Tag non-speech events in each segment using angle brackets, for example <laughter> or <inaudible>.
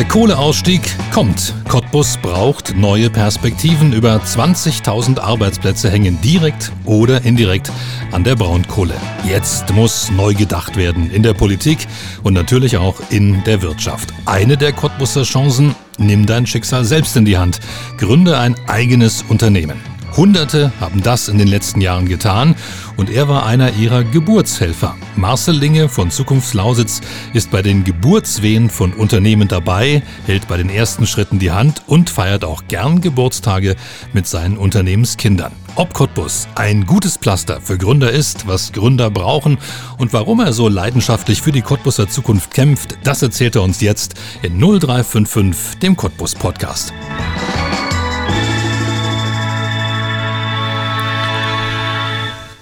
Der Kohleausstieg kommt. Cottbus braucht neue Perspektiven. Über 20.000 Arbeitsplätze hängen direkt oder indirekt an der Braunkohle. Jetzt muss neu gedacht werden in der Politik und natürlich auch in der Wirtschaft. Eine der Cottbuser Chancen, nimm dein Schicksal selbst in die Hand. Gründe ein eigenes Unternehmen. Hunderte haben das in den letzten Jahren getan und er war einer ihrer Geburtshelfer. Marcel Linge von Zukunftslausitz ist bei den Geburtswehen von Unternehmen dabei, hält bei den ersten Schritten die Hand und feiert auch gern Geburtstage mit seinen Unternehmenskindern. Ob Cottbus ein gutes Pflaster für Gründer ist, was Gründer brauchen und warum er so leidenschaftlich für die Cottbuser Zukunft kämpft, das erzählt er uns jetzt in 0355, dem Cottbus Podcast.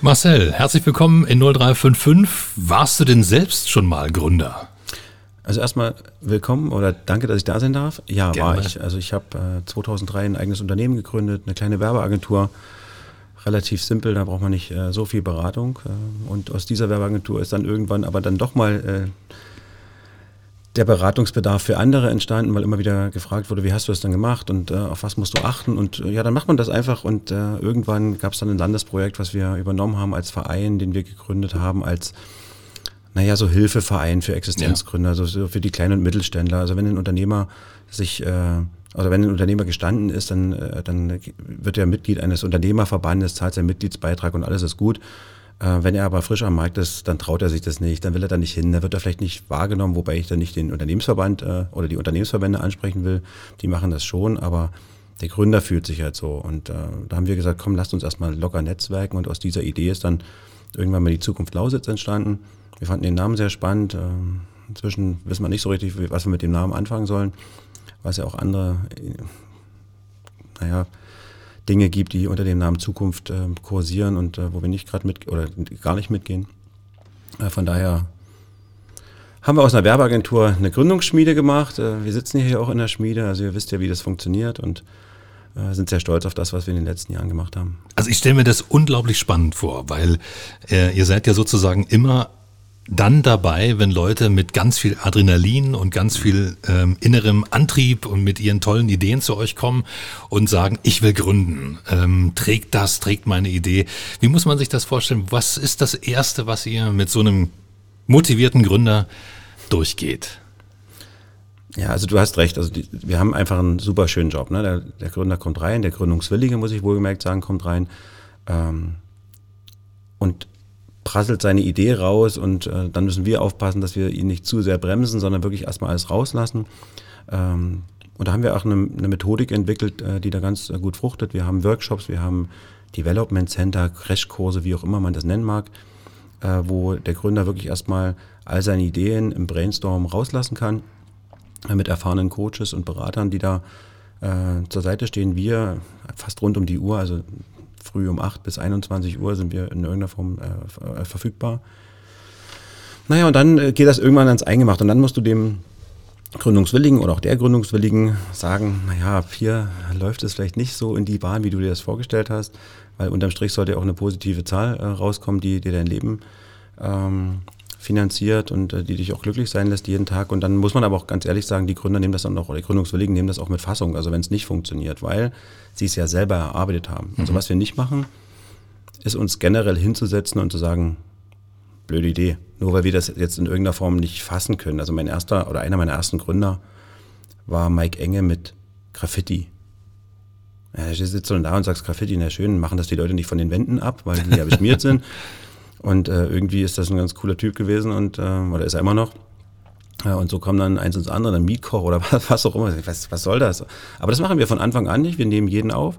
Marcel, herzlich willkommen in 0355. Warst du denn selbst schon mal Gründer? Also erstmal willkommen oder danke, dass ich da sein darf. Ja, Gerne. war ich. Also ich habe äh, 2003 ein eigenes Unternehmen gegründet, eine kleine Werbeagentur. Relativ simpel, da braucht man nicht äh, so viel Beratung. Äh, und aus dieser Werbeagentur ist dann irgendwann aber dann doch mal äh, der Beratungsbedarf für andere entstanden, weil immer wieder gefragt wurde, wie hast du das dann gemacht und äh, auf was musst du achten? Und äh, ja, dann macht man das einfach und äh, irgendwann gab es dann ein Landesprojekt, was wir übernommen haben als Verein, den wir gegründet haben, als naja, so Hilfeverein für Existenzgründer, ja. also so für die kleinen und Mittelständler. Also wenn ein Unternehmer sich, äh, also wenn ein Unternehmer gestanden ist, dann, äh, dann wird er Mitglied eines Unternehmerverbandes, zahlt seinen Mitgliedsbeitrag und alles ist gut. Äh, wenn er aber frisch am Markt ist, dann traut er sich das nicht, dann will er da nicht hin, dann wird er vielleicht nicht wahrgenommen, wobei ich dann nicht den Unternehmensverband äh, oder die Unternehmensverbände ansprechen will. Die machen das schon, aber der Gründer fühlt sich halt so. Und äh, da haben wir gesagt, komm, lasst uns erstmal locker netzwerken. Und aus dieser Idee ist dann irgendwann mal die Zukunft Lausitz entstanden. Wir fanden den Namen sehr spannend. Äh, inzwischen wissen wir nicht so richtig, was wir mit dem Namen anfangen sollen, was ja auch andere, äh, naja, Dinge gibt, die unter dem Namen Zukunft äh, kursieren und äh, wo wir nicht gerade mit oder gar nicht mitgehen. Äh, von daher haben wir aus einer Werbeagentur eine Gründungsschmiede gemacht. Äh, wir sitzen hier auch in der Schmiede, also ihr wisst ja, wie das funktioniert und äh, sind sehr stolz auf das, was wir in den letzten Jahren gemacht haben. Also ich stelle mir das unglaublich spannend vor, weil äh, ihr seid ja sozusagen immer dann dabei, wenn Leute mit ganz viel Adrenalin und ganz viel ähm, innerem Antrieb und mit ihren tollen Ideen zu euch kommen und sagen, ich will gründen. Ähm, trägt das, trägt meine Idee. Wie muss man sich das vorstellen? Was ist das Erste, was ihr mit so einem motivierten Gründer durchgeht? Ja, also du hast recht. Also die, wir haben einfach einen super schönen Job. Ne? Der, der, Gründer kommt rein, der Gründungswillige, muss ich wohlgemerkt sagen, kommt rein. Ähm, und prasselt seine Idee raus und äh, dann müssen wir aufpassen, dass wir ihn nicht zu sehr bremsen, sondern wirklich erstmal alles rauslassen. Ähm, und da haben wir auch eine, eine Methodik entwickelt, äh, die da ganz äh, gut fruchtet. Wir haben Workshops, wir haben Development Center, Crashkurse, wie auch immer man das nennen mag, äh, wo der Gründer wirklich erstmal all seine Ideen im Brainstorm rauslassen kann, äh, mit erfahrenen Coaches und Beratern, die da äh, zur Seite stehen. Wir fast rund um die Uhr, also früh um 8 bis 21 Uhr sind wir in irgendeiner Form äh, äh, verfügbar. Naja, und dann äh, geht das irgendwann ans Eingemacht und dann musst du dem Gründungswilligen oder auch der Gründungswilligen sagen, naja, hier läuft es vielleicht nicht so in die Bahn, wie du dir das vorgestellt hast, weil unterm Strich sollte auch eine positive Zahl äh, rauskommen, die dir dein Leben ähm, finanziert und äh, die dich auch glücklich sein lässt jeden Tag. Und dann muss man aber auch ganz ehrlich sagen, die Gründer nehmen das dann auch, oder die Gründungswilligen nehmen das auch mit Fassung, also wenn es nicht funktioniert, weil sie es ja selber erarbeitet haben. Also mhm. was wir nicht machen, ist uns generell hinzusetzen und zu sagen, blöde Idee, nur weil wir das jetzt in irgendeiner Form nicht fassen können. Also mein erster oder einer meiner ersten Gründer war Mike Enge mit Graffiti. Ja, du sitzt dann da und sagst Graffiti, na schön, machen das die Leute nicht von den Wänden ab, weil die ja <laughs> beschmiert sind. Und äh, irgendwie ist das ein ganz cooler Typ gewesen und äh, oder ist er immer noch. Ja, und so kommen dann eins ins andere, dann Mietkoch oder <laughs> was, auch immer. Was, was soll das? Aber das machen wir von Anfang an nicht. Wir nehmen jeden auf.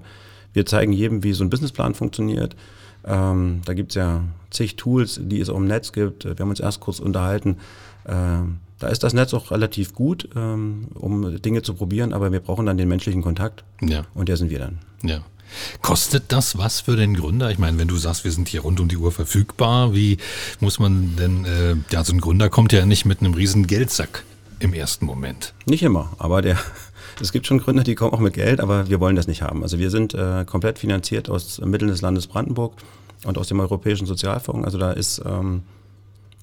Wir zeigen jedem, wie so ein Businessplan funktioniert. Ähm, da gibt es ja zig Tools, die es auch im Netz gibt. Wir haben uns erst kurz unterhalten. Ähm, da ist das Netz auch relativ gut, ähm, um Dinge zu probieren, aber wir brauchen dann den menschlichen Kontakt. Ja. Und der sind wir dann. Ja. Kostet das was für den Gründer? Ich meine, wenn du sagst, wir sind hier rund um die Uhr verfügbar, wie muss man denn, äh, ja, so ein Gründer kommt ja nicht mit einem riesen Geldsack im ersten Moment. Nicht immer, aber der, <laughs> es gibt schon Gründer, die kommen auch mit Geld, aber wir wollen das nicht haben. Also wir sind äh, komplett finanziert aus Mitteln des Landes Brandenburg und aus dem Europäischen Sozialfonds. Also da ist, ähm,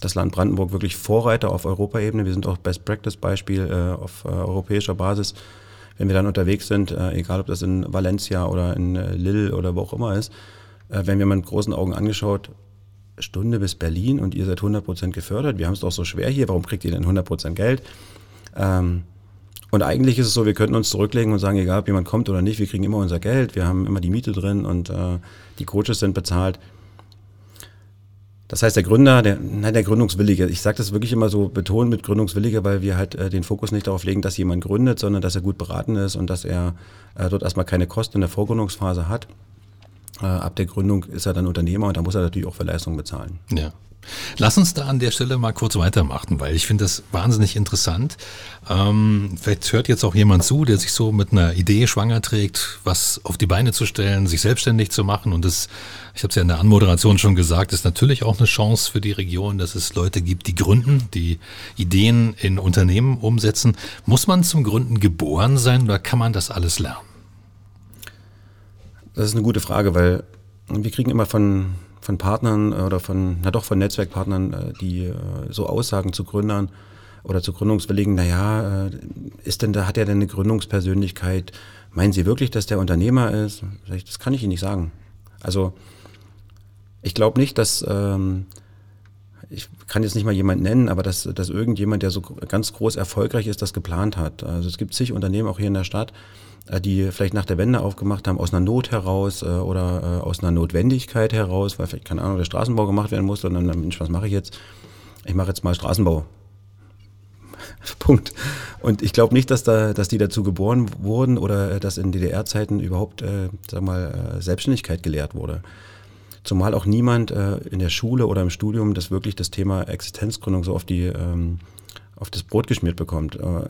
das Land Brandenburg wirklich Vorreiter auf Europaebene. Wir sind auch Best-Practice-Beispiel äh, auf äh, europäischer Basis. Wenn wir dann unterwegs sind, äh, egal ob das in Valencia oder in äh, Lille oder wo auch immer ist, äh, wenn wir mit großen Augen angeschaut, Stunde bis Berlin und ihr seid 100% gefördert. Wir haben es doch so schwer hier, warum kriegt ihr denn 100% Geld? Ähm, und eigentlich ist es so, wir könnten uns zurücklegen und sagen, egal ob jemand kommt oder nicht, wir kriegen immer unser Geld, wir haben immer die Miete drin und äh, die Coaches sind bezahlt. Das heißt, der Gründer, der, nein, der Gründungswillige, ich sage das wirklich immer so betont mit Gründungswillige, weil wir halt äh, den Fokus nicht darauf legen, dass jemand gründet, sondern dass er gut beraten ist und dass er äh, dort erstmal keine Kosten in der Vorgründungsphase hat. Äh, ab der Gründung ist er dann Unternehmer und da muss er natürlich auch für Leistungen bezahlen. Ja. Lass uns da an der Stelle mal kurz weitermachen, weil ich finde das wahnsinnig interessant. Ähm, vielleicht hört jetzt auch jemand zu, der sich so mit einer Idee schwanger trägt, was auf die Beine zu stellen, sich selbstständig zu machen. Und das, ich habe es ja in der Anmoderation schon gesagt, ist natürlich auch eine Chance für die Region, dass es Leute gibt, die gründen, die Ideen in Unternehmen umsetzen. Muss man zum Gründen geboren sein oder kann man das alles lernen? Das ist eine gute Frage, weil wir kriegen immer von von Partnern äh, oder von, na doch, von Netzwerkpartnern, äh, die äh, so Aussagen zu Gründern oder zu Gründungswilligen, naja, ist denn da, hat er denn eine Gründungspersönlichkeit? Meinen Sie wirklich, dass der Unternehmer ist? Das kann ich Ihnen nicht sagen. Also, ich glaube nicht, dass, ähm, ich kann jetzt nicht mal jemanden nennen, aber dass, dass irgendjemand, der so ganz groß erfolgreich ist, das geplant hat. Also es gibt zig Unternehmen auch hier in der Stadt, äh, die vielleicht nach der Wende aufgemacht haben, aus einer Not heraus äh, oder äh, aus einer Notwendigkeit heraus, weil vielleicht, keine Ahnung, der Straßenbau gemacht werden musste und dann, Mensch, was mache ich jetzt? Ich mache jetzt mal Straßenbau. <laughs> Punkt. Und ich glaube nicht, dass, da, dass die dazu geboren wurden oder dass in DDR-Zeiten überhaupt, äh, sag mal, Selbstständigkeit gelehrt wurde. Zumal auch niemand äh, in der Schule oder im Studium das wirklich das Thema Existenzgründung so auf die ähm, auf das Brot geschmiert bekommt. Äh,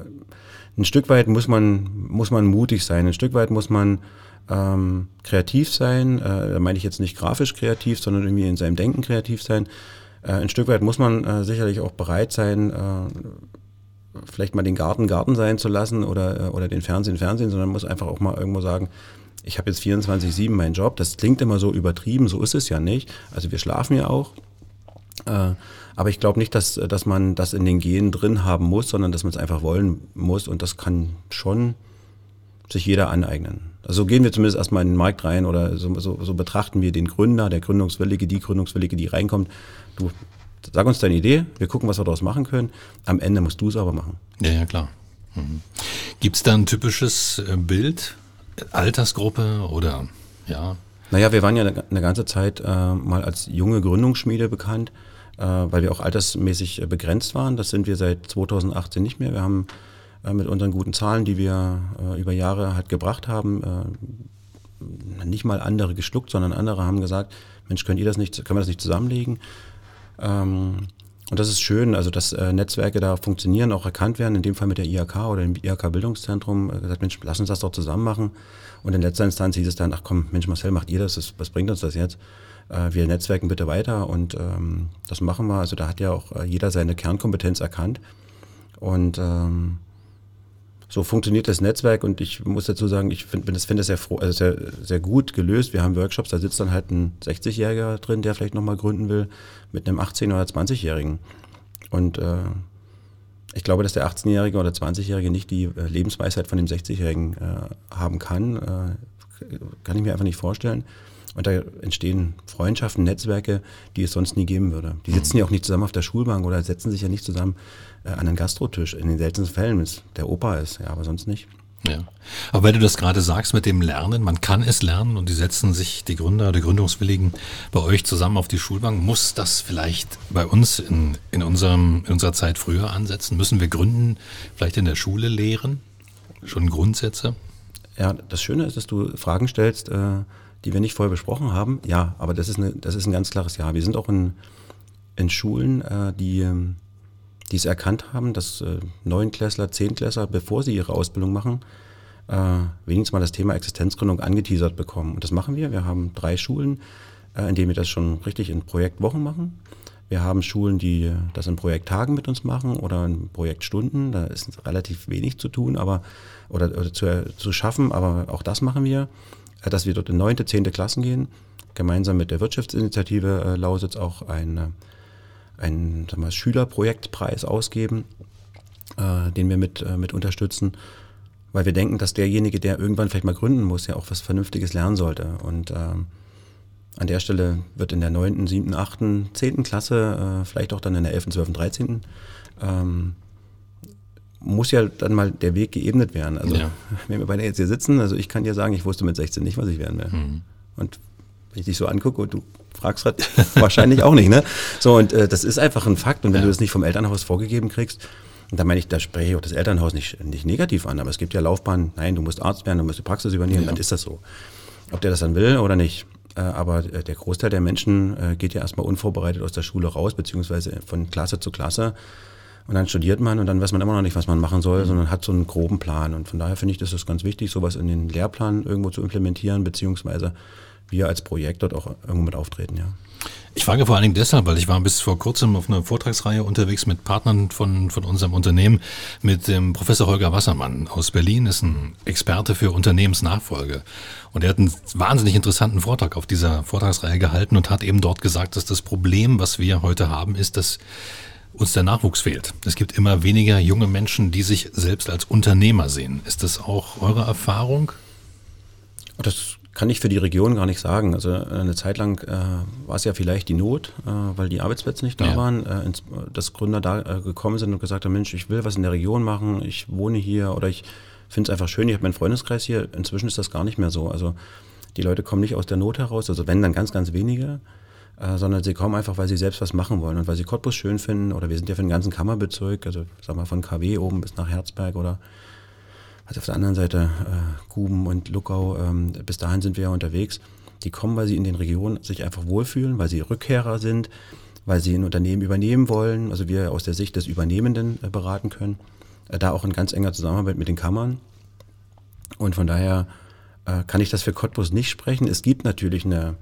ein Stück weit muss man, muss man mutig sein, ein Stück weit muss man ähm, kreativ sein, äh, da meine ich jetzt nicht grafisch kreativ, sondern irgendwie in seinem Denken kreativ sein. Äh, ein Stück weit muss man äh, sicherlich auch bereit sein, äh, vielleicht mal den Garten Garten sein zu lassen oder, oder den Fernsehen Fernsehen, sondern muss einfach auch mal irgendwo sagen, ich habe jetzt 24-7 meinen Job. Das klingt immer so übertrieben, so ist es ja nicht. Also wir schlafen ja auch. Äh, aber ich glaube nicht, dass, dass man das in den Genen drin haben muss, sondern dass man es einfach wollen muss. Und das kann schon sich jeder aneignen. Also gehen wir zumindest erstmal in den Markt rein oder so, so, so betrachten wir den Gründer, der Gründungswillige, die Gründungswillige, die reinkommt. Du sag uns deine Idee, wir gucken, was wir daraus machen können. Am Ende musst du es aber machen. Ja, ja, klar. Mhm. Gibt es da ein typisches äh, Bild, Altersgruppe oder ja? Naja, wir waren ja eine ganze Zeit äh, mal als junge Gründungsschmiede bekannt, äh, weil wir auch altersmäßig äh, begrenzt waren. Das sind wir seit 2018 nicht mehr. Wir haben äh, mit unseren guten Zahlen, die wir äh, über Jahre halt gebracht haben, äh, nicht mal andere geschluckt, sondern andere haben gesagt, Mensch, könnt ihr das nicht, können wir das nicht zusammenlegen? Ähm, und das ist schön, also dass äh, Netzwerke da funktionieren, auch erkannt werden, in dem Fall mit der IHK oder dem IHK-Bildungszentrum, äh, gesagt, Mensch, lass uns das doch zusammen machen. Und in letzter Instanz hieß es dann, ach komm, Mensch, Marcel, macht ihr das, das was bringt uns das jetzt? Äh, wir netzwerken bitte weiter und ähm, das machen wir. Also da hat ja auch äh, jeder seine Kernkompetenz erkannt. Und ähm, so funktioniert das Netzwerk und ich muss dazu sagen, ich finde das, find das sehr, froh, also sehr, sehr gut gelöst. Wir haben Workshops, da sitzt dann halt ein 60-Jähriger drin, der vielleicht nochmal gründen will, mit einem 18- oder 20-Jährigen. Und äh, ich glaube, dass der 18-Jährige oder 20-Jährige nicht die äh, Lebensweisheit von dem 60-Jährigen äh, haben kann. Äh, kann ich mir einfach nicht vorstellen. Und da entstehen Freundschaften, Netzwerke, die es sonst nie geben würde. Die sitzen ja auch nicht zusammen auf der Schulbank oder setzen sich ja nicht zusammen äh, an einen Gastrotisch. In den seltensten Fällen, wenn es der Opa ist, ja, aber sonst nicht. Ja. Aber weil du das gerade sagst mit dem Lernen, man kann es lernen und die setzen sich, die Gründer, die Gründungswilligen bei euch zusammen auf die Schulbank. Muss das vielleicht bei uns in, in, unserem, in unserer Zeit früher ansetzen? Müssen wir Gründen vielleicht in der Schule lehren? Schon Grundsätze? Ja, das Schöne ist, dass du Fragen stellst, äh, die wir nicht vorher besprochen haben. Ja, aber das ist, eine, das ist ein ganz klares Ja. Wir sind auch in, in Schulen, äh, die ähm, die es erkannt haben, dass äh, Neunklässler, Zehntklässler, bevor sie ihre Ausbildung machen, äh, wenigstens mal das Thema Existenzgründung angeteasert bekommen. Und das machen wir. Wir haben drei Schulen, äh, in denen wir das schon richtig in Projektwochen machen. Wir haben Schulen, die das in Projekttagen mit uns machen oder in Projektstunden. Da ist relativ wenig zu tun, aber oder, oder zu, zu schaffen, aber auch das machen wir, äh, dass wir dort in neunte, zehnte Klassen gehen, gemeinsam mit der Wirtschaftsinitiative äh, Lausitz auch ein einen sagen wir, Schülerprojektpreis ausgeben, äh, den wir mit, äh, mit unterstützen, weil wir denken, dass derjenige, der irgendwann vielleicht mal gründen muss, ja auch was Vernünftiges lernen sollte. Und ähm, an der Stelle wird in der 9., 7., 8., 10. Klasse, äh, vielleicht auch dann in der 11., 12., 13. Ähm, muss ja dann mal der Weg geebnet werden. Also ja. <laughs> wenn wir beide jetzt hier sitzen, also ich kann dir sagen, ich wusste mit 16 nicht, was ich werden will. Mhm. Und wenn ich dich so angucke und du fragst grad, <laughs> wahrscheinlich auch nicht, ne? So, und äh, das ist einfach ein Fakt. Und wenn ja. du das nicht vom Elternhaus vorgegeben kriegst, und da meine ich, da spreche ich auch das Elternhaus nicht, nicht negativ an, aber es gibt ja Laufbahnen, nein, du musst Arzt werden, du musst die Praxis übernehmen, ja. dann ist das so. Ob der das dann will oder nicht. Äh, aber äh, der Großteil der Menschen äh, geht ja erstmal unvorbereitet aus der Schule raus, beziehungsweise von Klasse zu Klasse. Und dann studiert man und dann weiß man immer noch nicht, was man machen soll, mhm. sondern hat so einen groben Plan. Und von daher finde ich, das ist ganz wichtig, sowas in den Lehrplan irgendwo zu implementieren, beziehungsweise wir als Projekt dort auch irgendwo mit auftreten, ja. Ich frage vor allen Dingen deshalb, weil ich war bis vor kurzem auf einer Vortragsreihe unterwegs mit Partnern von, von unserem Unternehmen, mit dem Professor Holger Wassermann aus Berlin, ist ein Experte für Unternehmensnachfolge. Und er hat einen wahnsinnig interessanten Vortrag auf dieser Vortragsreihe gehalten und hat eben dort gesagt, dass das Problem, was wir heute haben, ist, dass uns der Nachwuchs fehlt. Es gibt immer weniger junge Menschen, die sich selbst als Unternehmer sehen. Ist das auch eure Erfahrung? Das kann ich für die Region gar nicht sagen. Also äh, eine Zeit lang äh, war es ja vielleicht die Not, äh, weil die Arbeitsplätze nicht da ja. waren, äh, ins, dass Gründer da äh, gekommen sind und gesagt haben, Mensch, ich will was in der Region machen, ich wohne hier oder ich finde es einfach schön, ich habe meinen Freundeskreis hier. Inzwischen ist das gar nicht mehr so. Also die Leute kommen nicht aus der Not heraus, also wenn dann ganz, ganz wenige, äh, sondern sie kommen einfach, weil sie selbst was machen wollen und weil sie Cottbus schön finden oder wir sind ja für den ganzen Kammerbezirk, also sag mal von KW oben bis nach Herzberg oder also auf der anderen Seite äh, Guben und Luckau, ähm, bis dahin sind wir ja unterwegs. Die kommen, weil sie in den Regionen sich einfach wohlfühlen, weil sie Rückkehrer sind, weil sie ein Unternehmen übernehmen wollen, also wir aus der Sicht des Übernehmenden äh, beraten können. Äh, da auch in ganz enger Zusammenarbeit mit den Kammern. Und von daher äh, kann ich das für Cottbus nicht sprechen. Es gibt natürlich eine,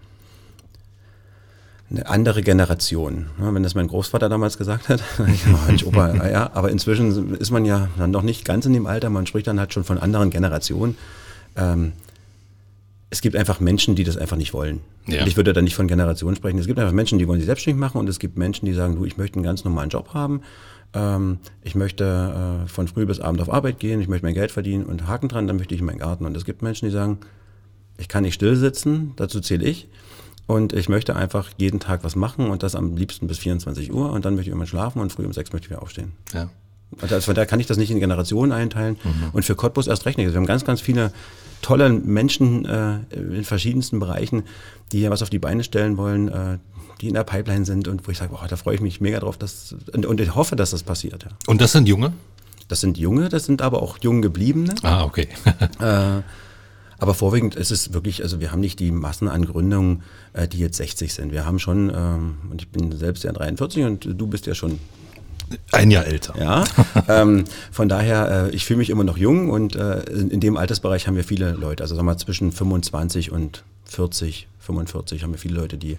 eine andere Generation. Ne? Wenn das mein Großvater damals gesagt hat, <laughs> ich, Opa, <laughs> ja, aber inzwischen ist man ja dann noch nicht ganz in dem Alter, man spricht dann halt schon von anderen Generationen. Ähm, es gibt einfach Menschen, die das einfach nicht wollen. Ja. Und ich würde da nicht von Generationen sprechen. Es gibt einfach Menschen, die wollen sich selbstständig machen und es gibt Menschen, die sagen, du, ich möchte einen ganz normalen Job haben. Ähm, ich möchte äh, von früh bis abend auf Arbeit gehen, ich möchte mein Geld verdienen und Haken dran, dann möchte ich in meinen Garten. Und es gibt Menschen, die sagen, ich kann nicht still sitzen, dazu zähle ich. Und ich möchte einfach jeden Tag was machen und das am liebsten bis 24 Uhr und dann möchte ich immer schlafen und früh um sechs möchte ich wieder aufstehen. Ja. Also von daher kann ich das nicht in Generationen einteilen mhm. und für Cottbus erst recht nicht. Also wir haben ganz, ganz viele tolle Menschen äh, in verschiedensten Bereichen, die hier was auf die Beine stellen wollen, äh, die in der Pipeline sind und wo ich sage, boah, da freue ich mich mega drauf dass, und, und ich hoffe, dass das passiert. Ja. Und das sind Junge? Das sind Junge, das sind aber auch jung gebliebene. Ah, okay. äh, aber vorwiegend ist es wirklich, also wir haben nicht die Massen an Gründungen, äh, die jetzt 60 sind. Wir haben schon, ähm, und ich bin selbst ja 43 und du bist ja schon ein Jahr älter. Ja, ähm, von daher, äh, ich fühle mich immer noch jung und äh, in, in, dem Altersbereich haben wir viele Leute. Also sagen wir mal zwischen 25 und 40, 45 haben wir viele Leute, die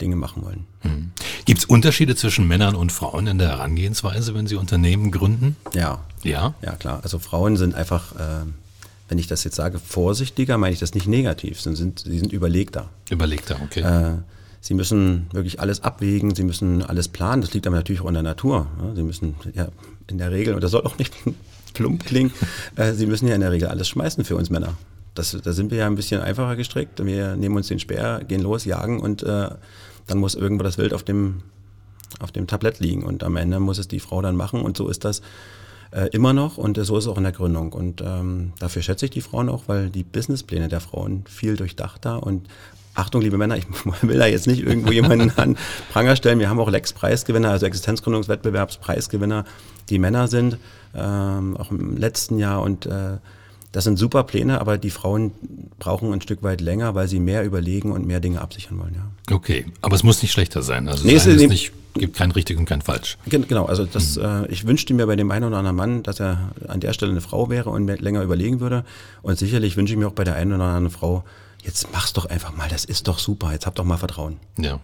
Dinge machen wollen. Mhm. Gibt es Unterschiede zwischen Männern und Frauen in der Herangehensweise, wenn sie Unternehmen gründen? Ja. Ja? Ja, klar. Also Frauen sind einfach äh, wenn ich das jetzt sage, vorsichtiger, meine ich das nicht negativ, sie sind, sie sind überlegter. Überlegter, okay. Äh, sie müssen wirklich alles abwägen, sie müssen alles planen, das liegt aber natürlich auch in der Natur. Ja? Sie müssen ja in der Regel, und das soll auch nicht <laughs> plump klingen, äh, sie müssen ja in der Regel alles schmeißen für uns Männer. Das, da sind wir ja ein bisschen einfacher gestrickt. Wir nehmen uns den Speer, gehen los, jagen und äh, dann muss irgendwo das Wild auf dem, auf dem Tablett liegen. Und am Ende muss es die Frau dann machen und so ist das äh, immer noch und so ist es auch in der Gründung. Und ähm, dafür schätze ich die Frauen auch, weil die Businesspläne der Frauen viel durchdachter und Achtung, liebe Männer, ich <laughs> will da jetzt nicht irgendwo jemanden an Pranger stellen. Wir haben auch Lex-Preisgewinner, also Existenzgründungswettbewerbspreisgewinner, die Männer sind, ähm, auch im letzten Jahr. Und äh, das sind super Pläne, aber die Frauen brauchen ein Stück weit länger, weil sie mehr überlegen und mehr Dinge absichern wollen. Ja. Okay, aber es muss nicht schlechter sein. Also nee, es ist nicht gibt kein richtig und kein falsch. Genau, also das, mhm. äh, ich wünschte mir bei dem einen oder anderen Mann, dass er an der Stelle eine Frau wäre und länger überlegen würde. Und sicherlich wünsche ich mir auch bei der einen oder anderen Frau, jetzt mach's doch einfach mal, das ist doch super, jetzt habt doch mal Vertrauen. Ja.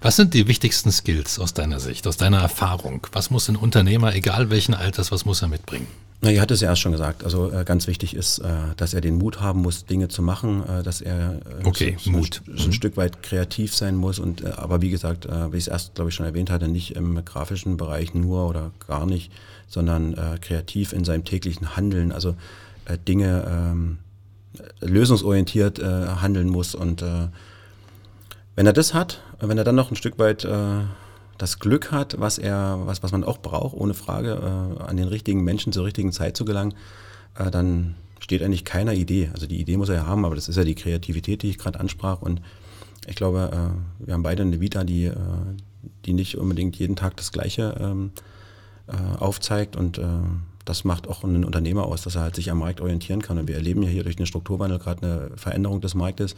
Was sind die wichtigsten Skills aus deiner Sicht, aus deiner Erfahrung? Was muss ein Unternehmer, egal welchen Alters, was muss er mitbringen? Na, ihr hat es ja erst schon gesagt. Also äh, ganz wichtig ist, äh, dass er den Mut haben muss, Dinge zu machen, äh, dass er äh, okay, so, Mut. So, so ein mhm. Stück weit kreativ sein muss. Und äh, aber wie gesagt, äh, wie ich es erst, glaube ich, schon erwähnt hatte, nicht im grafischen Bereich nur oder gar nicht, sondern kreativ in seinem täglichen Handeln. Also Dinge ähm, lösungsorientiert handeln muss. Und wenn er das hat, wenn er dann noch ein Stück weit das Glück hat, was er, was, was man auch braucht, ohne Frage, äh, an den richtigen Menschen zur richtigen Zeit zu gelangen, äh, dann steht eigentlich keiner Idee. Also die Idee muss er ja haben, aber das ist ja die Kreativität, die ich gerade ansprach. Und ich glaube, äh, wir haben beide eine Vita, die, äh, die nicht unbedingt jeden Tag das Gleiche ähm, äh, aufzeigt und äh, das macht auch einen Unternehmer aus, dass er halt sich am Markt orientieren kann. Und wir erleben ja hier durch den Strukturwandel gerade eine Veränderung des Marktes.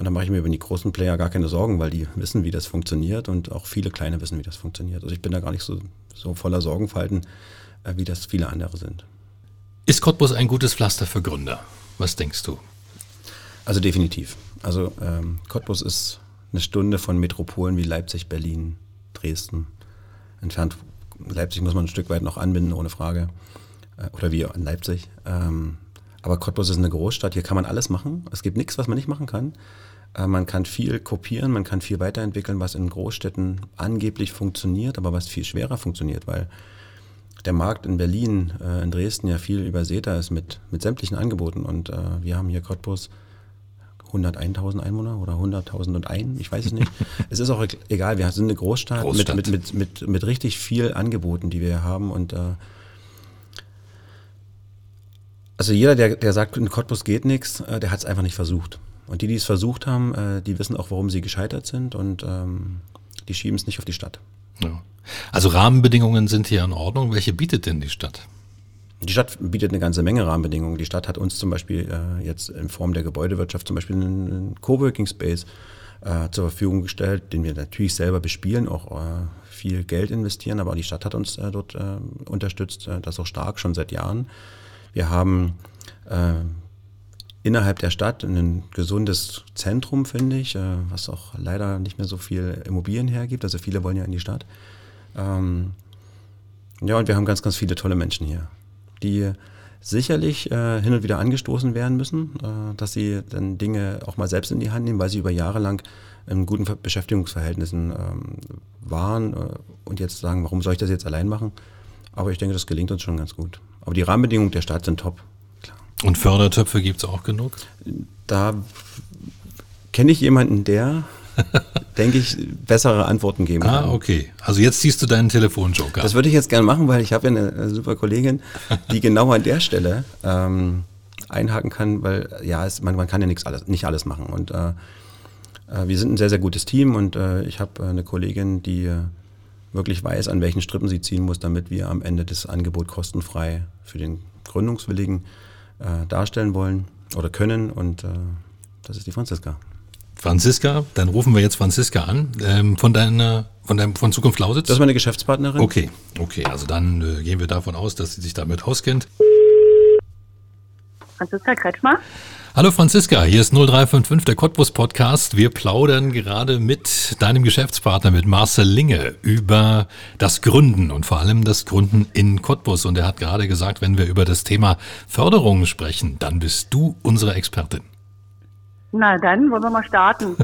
Und da mache ich mir über die großen Player gar keine Sorgen, weil die wissen, wie das funktioniert und auch viele kleine wissen, wie das funktioniert. Also ich bin da gar nicht so, so voller Sorgenfalten, äh, wie das viele andere sind. Ist Cottbus ein gutes Pflaster für Gründer? Was denkst du? Also definitiv. Also ähm, Cottbus ist eine Stunde von Metropolen wie Leipzig, Berlin, Dresden entfernt. Leipzig muss man ein Stück weit noch anbinden, ohne Frage. Äh, oder wie in Leipzig. Ähm, aber Cottbus ist eine Großstadt, hier kann man alles machen. Es gibt nichts, was man nicht machen kann. Äh, man kann viel kopieren, man kann viel weiterentwickeln, was in Großstädten angeblich funktioniert, aber was viel schwerer funktioniert, weil der Markt in Berlin, äh, in Dresden ja viel übersäter ist mit, mit sämtlichen Angeboten. Und äh, wir haben hier Cottbus 101.000 Einwohner oder 100.001, ich weiß es nicht. <laughs> es ist auch egal, wir sind eine Großstadt, Großstadt. Mit, mit, mit, mit, mit richtig viel Angeboten, die wir haben. Und also jeder, der, der sagt, in Cottbus geht nichts, der hat es einfach nicht versucht. Und die, die es versucht haben, äh, die wissen auch, warum sie gescheitert sind und ähm, die schieben es nicht auf die Stadt. Ja. Also Rahmenbedingungen sind hier in Ordnung. Welche bietet denn die Stadt? Die Stadt bietet eine ganze Menge Rahmenbedingungen. Die Stadt hat uns zum Beispiel äh, jetzt in Form der Gebäudewirtschaft zum Beispiel einen, einen Coworking Space äh, zur Verfügung gestellt, den wir natürlich selber bespielen, auch äh, viel Geld investieren, aber die Stadt hat uns äh, dort äh, unterstützt, äh, das auch stark schon seit Jahren. Wir haben innerhalb der Stadt ein gesundes Zentrum, finde ich, äh, was auch leider nicht mehr so viel Immobilien hergibt. Also viele wollen ja in die Stadt. Ähm, ja, und wir haben ganz, ganz viele tolle Menschen hier, die sicherlich äh, hin und wieder angestoßen werden müssen, äh, dass sie dann Dinge auch mal selbst in die Hand nehmen, weil sie über Jahre lang in guten Beschäftigungsverhältnissen ähm, waren äh, und jetzt sagen, warum soll ich das jetzt allein machen? Aber ich denke, das gelingt uns schon ganz gut. Aber die Rahmenbedingungen der Stadt sind top. Und Fördertöpfe gibt es auch genug? Da kenne ich jemanden, der, <laughs> denke ich, bessere Antworten geben ah, kann. Ah, okay. Also jetzt siehst du deinen Telefonjoker. Das würde ich jetzt gerne machen, weil ich habe ja eine super Kollegin, die <laughs> genau an der Stelle ähm, einhaken kann, weil ja, es, man, man, kann ja nichts alles, nicht alles machen. Und äh, äh wir sind ein sehr, sehr gutes Team und äh, ich habe äh, eine Kollegin, die äh, wirklich weiß, an welchen Strippen sie ziehen muss, damit wir am Ende das Angebot kostenfrei für den Gründungswilligen äh, darstellen wollen oder können. Und äh, das ist die Franziska. Franziska, dann rufen wir jetzt Franziska an ähm, von deiner von deinem von Zukunft Lausitz. Das ist meine Geschäftspartnerin. Okay, okay, also dann äh, gehen wir davon aus, dass sie sich damit auskennt. Franziska Kretschmer. Hallo Franziska, hier ist 0355 der Cottbus Podcast. Wir plaudern gerade mit deinem Geschäftspartner, mit Marcel Linge, über das Gründen und vor allem das Gründen in Cottbus. Und er hat gerade gesagt, wenn wir über das Thema Förderung sprechen, dann bist du unsere Expertin. Na, dann wollen wir mal starten.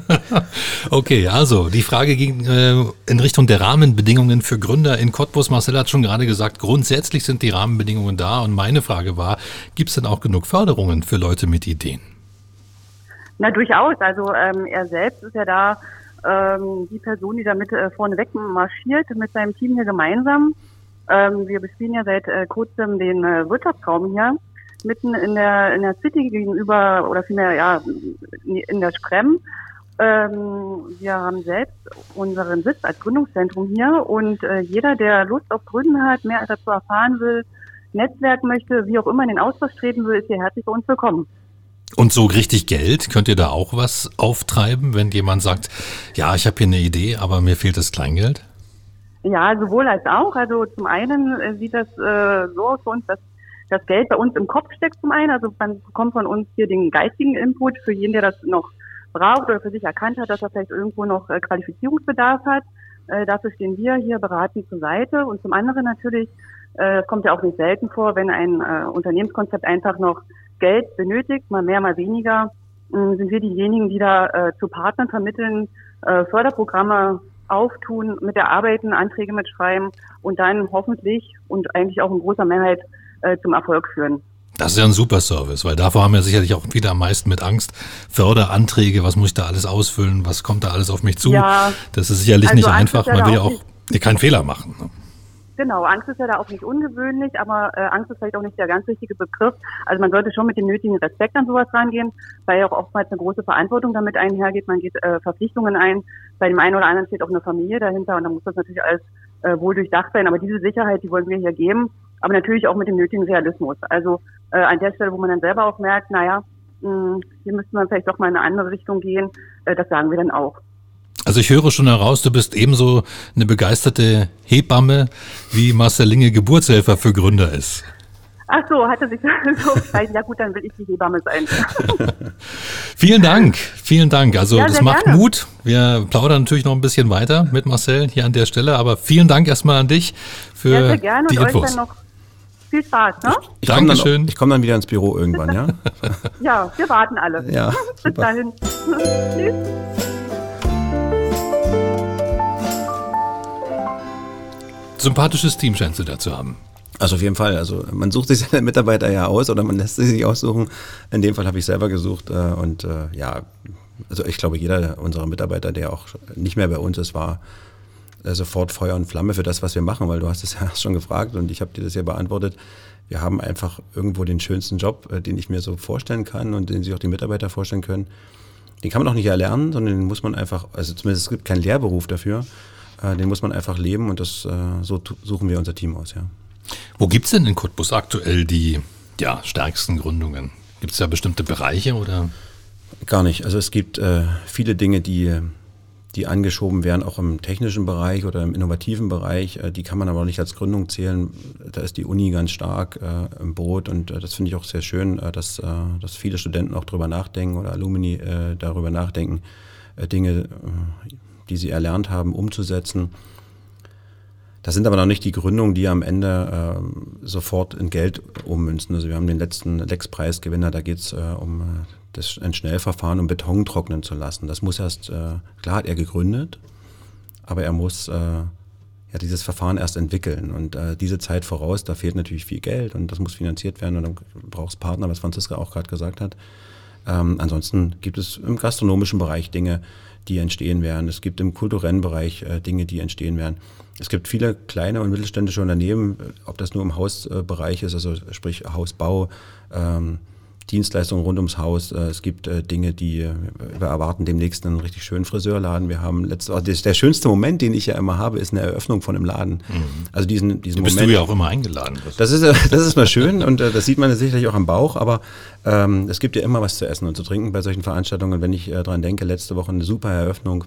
<laughs> okay, also die Frage ging äh, in Richtung der Rahmenbedingungen für Gründer in Cottbus. Marcel hat schon gerade gesagt, grundsätzlich sind die Rahmenbedingungen da. Und meine Frage war, gibt es denn auch genug Förderungen für Leute mit Ideen? Na, durchaus. Also ähm, er selbst ist ja da ähm, die Person, die damit äh, vorneweg marschiert, mit seinem Team hier gemeinsam. Ähm, wir bespielen ja seit äh, kurzem den äh, Wirtschaftsraum hier mitten in der, in der City gegenüber, oder vielmehr, ja, in der Sprem. Ähm, wir haben selbst unseren Sitz als Gründungszentrum hier und äh, jeder, der Lust auf Gründen hat, mehr dazu erfahren will, Netzwerk möchte, wie auch immer in den Austausch treten will, ist hier herzlich bei uns willkommen. Und so richtig Geld, könnt ihr da auch was auftreiben, wenn jemand sagt, ja, ich habe hier eine Idee, aber mir fehlt das Kleingeld? Ja, sowohl als auch. Also zum einen äh, sieht das äh, so aus für uns, dass das Geld bei uns im Kopf steckt zum einen. Also man bekommt von uns hier den geistigen Input für jeden, der das noch braucht oder für sich erkannt hat, dass er vielleicht irgendwo noch äh, Qualifizierungsbedarf hat. Äh, dafür stehen wir hier beratend zur Seite. Und zum anderen natürlich, äh, kommt ja auch nicht selten vor, wenn ein Unternehmenskonzept einfach noch Geld benötigt, mal mehr, mal weniger, sind wir diejenigen, die da zu Partnern vermitteln, Förderprogramme auftun, mit der Arbeiten, Anträge mitschreiben und dann hoffentlich und eigentlich auch in großer Mehrheit äh, zum Erfolg führen. Das ist ja ein super Service, weil davor haben ja sicherlich auch viele am meisten mit Angst. Förderanträge, was muss ich da alles ausfüllen, was kommt da alles auf mich zu? Ja, das ist sicherlich also nicht Angst einfach, man will ja auch keinen Fehler machen. Ne? Genau, Angst ist ja da auch nicht ungewöhnlich, aber äh, Angst ist vielleicht auch nicht der ganz richtige Begriff. Also man sollte schon mit dem nötigen Respekt an sowas rangehen, weil ja auch oftmals eine große Verantwortung damit einhergeht. Man geht äh, Verpflichtungen ein. Bei dem einen oder anderen steht auch eine Familie dahinter und dann muss das natürlich alles äh, wohl durchdacht sein. Aber diese Sicherheit, die wollen wir hier geben, aber natürlich auch mit dem nötigen Realismus. Also äh, an der Stelle, wo man dann selber auch merkt, naja, mh, hm, hier müsste man vielleicht doch mal in eine andere Richtung gehen, äh, das sagen wir dann auch. Also ich höre schon heraus, du bist ebenso eine begeisterte Hebamme, wie Marcel Linge Geburtshelfer für Gründer ist. Ach so, hatte sich <laughs> so gesagt. Ja gut, dann will ich die Hebamme sein. <laughs> vielen Dank, vielen Dank. Also ja, das macht gerne. Mut. Wir plaudern natürlich noch ein bisschen weiter mit Marcel hier an der Stelle, aber vielen Dank erstmal an dich für ja, sehr gerne die und Infos. Euch dann noch viel Spaß, ne? Ich, ich Dankeschön. Dann, ich komme dann wieder ins Büro irgendwann, ja? <laughs> ja, wir warten alle. Ja, <laughs> Bis dahin. <laughs> Tschüss. Sympathisches Team scheinst du da zu haben. Also auf jeden Fall. Also man sucht sich seine Mitarbeiter ja aus oder man lässt sie sich aussuchen. In dem Fall habe ich selber gesucht äh, und äh, ja, also ich glaube, jeder unserer Mitarbeiter, der auch nicht mehr bei uns ist, war sofort Feuer und Flamme für das, was wir machen, weil du hast es <laughs> ja schon gefragt und ich habe dir das ja beantwortet. Wir haben einfach irgendwo den schönsten Job, den ich mir so vorstellen kann und den sich auch die Mitarbeiter vorstellen können. Den kann man auch nicht erlernen, sondern den muss man einfach, also zumindest es gibt keinen Lehrberuf dafür, den muss man einfach leben und das so suchen wir unser Team aus, ja. Wo gibt es denn in Cottbus aktuell die ja, stärksten Gründungen? Gibt es da bestimmte Bereiche oder? Gar nicht. Also es gibt äh, viele Dinge, die, die angeschoben werden, auch im technischen Bereich oder im innovativen Bereich. Äh, die kann man aber nicht als Gründung zählen. Da ist die Uni ganz stark äh, im Boot und äh, das finde ich auch sehr schön, äh, dass, äh, dass viele Studenten auch darüber nachdenken oder Alumni darüber nachdenken, Dinge, die sie erlernt haben, umzusetzen. Das sind aber noch nicht die Gründungen, die am Ende äh, sofort in Geld ummünzen. Also wir haben den letzten Lex-Preisgewinner, da geht es äh, um äh, das, ein Schnellverfahren, um Beton trocknen zu lassen. Das muss erst, äh, klar hat er gegründet, aber er muss äh, ja dieses Verfahren erst entwickeln. Und äh, diese Zeit voraus, da fehlt natürlich viel Geld und das muss finanziert werden und dann brauchst du Partner, was Franziska auch gerade gesagt hat. Ähm, ansonsten gibt es im gastronomischen Bereich Dinge, die entstehen werden. Es gibt im kulturellen Bereich äh, Dinge, die entstehen werden. Es gibt viele kleine und mittelständische Unternehmen, ob das nur im Hausbereich ist, also sprich Hausbau, ähm, Dienstleistungen rund ums Haus. Äh, es gibt äh, Dinge, die äh, wir erwarten demnächst einen richtig schönen Friseurladen. Wir haben letzte, also der schönste Moment, den ich ja immer habe, ist eine Eröffnung von einem Laden. Mhm. Also diesen, diesen bist Moment. Bist du ja auch immer eingeladen. Das ist, das ist mal schön und das sieht man sicherlich auch am Bauch, aber ähm, es gibt ja immer was zu essen und zu trinken bei solchen Veranstaltungen. Wenn ich äh, dran denke, letzte Woche eine super Eröffnung,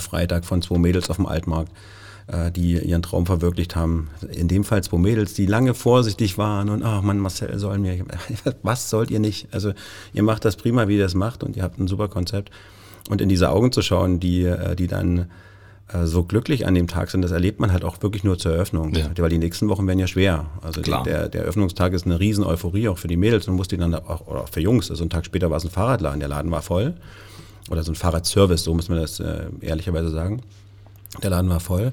Freitag von zwei Mädels auf dem Altmarkt. Äh, die ihren Traum verwirklicht haben. In dem Fall zwei Mädels, die lange vorsichtig waren und, ach man, Marcel soll mir, <laughs> was sollt ihr nicht? Also ihr macht das prima, wie ihr das macht und ihr habt ein super Konzept. Und in diese Augen zu schauen, die, äh, die dann äh, so glücklich an dem Tag sind, das erlebt man halt auch wirklich nur zur Eröffnung. Ja. Weil die nächsten Wochen werden ja schwer. Also der, der Eröffnungstag ist eine riesen Euphorie auch für die Mädels und musste dann auch, oder auch für Jungs. Also einen Tag später war es ein Fahrradladen, der Laden war voll. Oder so ein Fahrradservice, so muss man das äh, ehrlicherweise sagen. Der Laden war voll.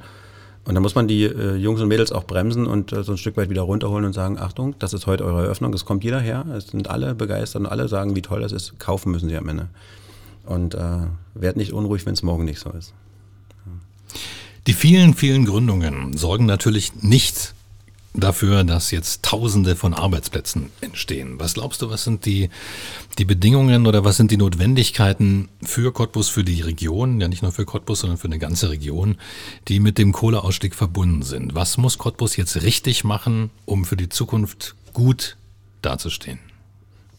Und da muss man die äh, Jungs und Mädels auch bremsen und äh, so ein Stück weit wieder runterholen und sagen, Achtung, das ist heute eure Eröffnung, es kommt jeder her, es sind alle begeistert und alle sagen, wie toll das ist, kaufen müssen sie am Ende. Und äh, werd nicht unruhig, wenn es morgen nicht so ist. Die vielen, vielen Gründungen sorgen natürlich nicht dafür, dass jetzt Tausende von Arbeitsplätzen entstehen. Was glaubst du, was sind die, die Bedingungen oder was sind die Notwendigkeiten für Cottbus, für die Region, ja nicht nur für Cottbus, sondern für eine ganze Region, die mit dem Kohleausstieg verbunden sind? Was muss Cottbus jetzt richtig machen, um für die Zukunft gut dazustehen?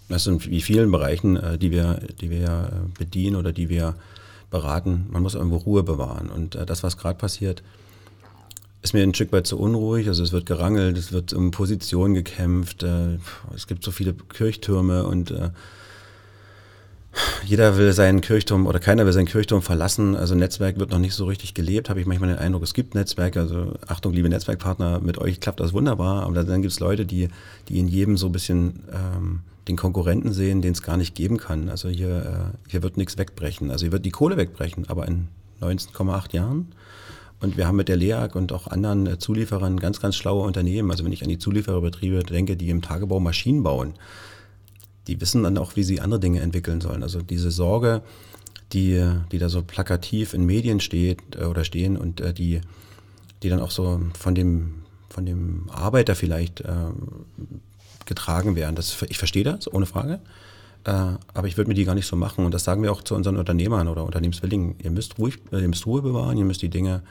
Das sind wie vielen Bereichen, äh, die wir, die wir bedienen oder die wir beraten. Man muss irgendwo Ruhe bewahren. Und äh, das, was gerade passiert, ist mir ein Stück weit zu unruhig. Also es wird gerangelt, es wird um Positionen gekämpft, äh, es gibt so viele Kirchtürme und äh, jeder will seinen Kirchturm oder keiner will seinen Kirchturm verlassen. Also Netzwerk wird noch nicht so richtig gelebt, habe ich manchmal den Eindruck. Es gibt Netzwerke, also Achtung, liebe Netzwerkpartner, mit euch klappt das wunderbar, aber dann gibt es Leute, die, die in jedem so ein bisschen ähm, den Konkurrenten sehen, den es gar nicht geben kann. Also hier, äh, hier wird nichts wegbrechen. Also hier wird die Kohle wegbrechen, aber in 19,8 Jahren. Und wir haben mit der LEAG und auch anderen äh, Zulieferern ganz, ganz schlaue Unternehmen. Also wenn ich an die Zuliefererbetriebe denke, die im Tagebau Maschinen bauen, die wissen dann auch, wie sie andere Dinge entwickeln sollen. Also diese Sorge, die, die da so plakativ in Medien steht äh, oder stehen und äh, die, die dann auch so von dem, von dem Arbeiter vielleicht getragen werden. Das, ich verstehe das, ohne Frage. Aber ich würde mir die gar nicht so machen. Und das sagen wir auch zu unseren Unternehmern oder Unternehmenswilligen. Ihr müsst, ruhig, ihr müsst Ruhe bewahren, ihr müsst die Dinge